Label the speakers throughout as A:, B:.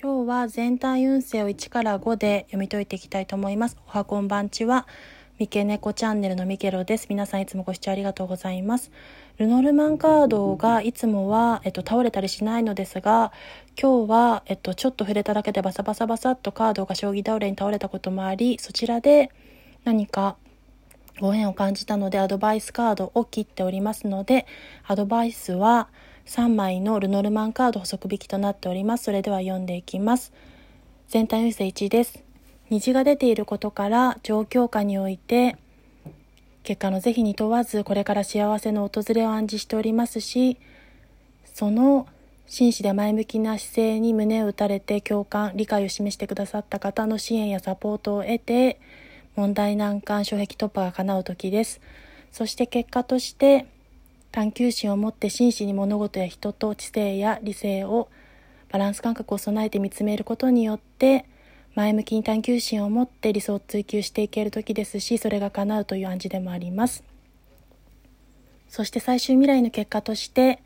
A: 今日は全体運勢を1から5で読み解いていきたいと思います。おはこんばんちは、三毛猫チャンネルのミケロです。皆さんいつもご視聴ありがとうございます。ルノルマンカードがいつもは、えっと、倒れたりしないのですが、今日は、えっと、ちょっと触れただけでバサバサバサっとカードが将棋倒れに倒れたこともあり、そちらで何かご縁を感じたのでアドバイスカードを切っておりますので、アドバイスは、3枚のルノルマンカード補足引きとなっております。それでは読んでいきます。全体運勢1です。虹が出ていることから状況下において結果の是非に問わずこれから幸せの訪れを暗示しておりますしその真摯で前向きな姿勢に胸を打たれて共感理解を示してくださった方の支援やサポートを得て問題難関障壁突破が叶う時ですそして結果として探求心を持って真摯に物事や人と知性や理性をバランス感覚を備えて見つめることによって前向きに探求心を持って理想を追求していける時ですしそれが叶うという暗示でもあります。そして最終未来の結果として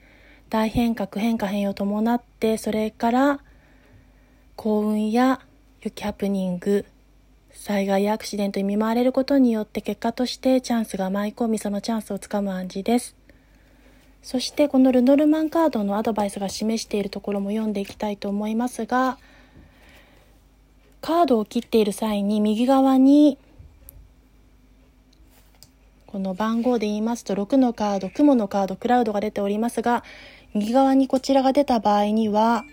A: 大変革変化変容を伴ってそれから幸運や良きハプニング災害やアクシデントに見舞われることによって結果としてチャンスが舞い込みそのチャンスをつかむ暗示です。そしてこのルノルマンカードのアドバイスが示しているところも読んでいきたいと思いますがカードを切っている際に右側にこの番号で言いますと6のカード雲のカードクラウドが出ておりますが右側にこちらが出た場合には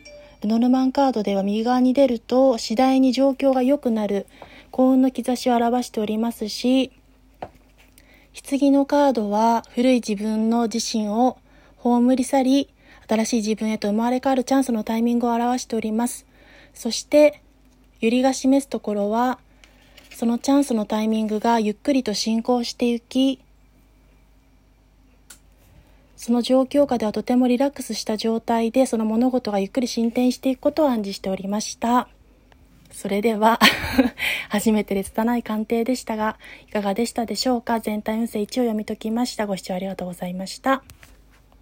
A: ルノルマンカードでは右側に出ると次第に状況が良くなる幸運の兆しを表しておりますし棺のカードは古い自分の自身を葬り去り、新しい自分へと生まれ変わるチャンスのタイミングを表しております。そして、ゆりが示すところは、そのチャンスのタイミングがゆっくりと進行していき、その状況下ではとてもリラックスした状態でその物事がゆっくり進展していくことを暗示しておりました。それでは 初めてで拙い鑑定でしたが、いかがでしたでしょうか？全体運勢1を読み解きました。ご視聴ありがとうございました。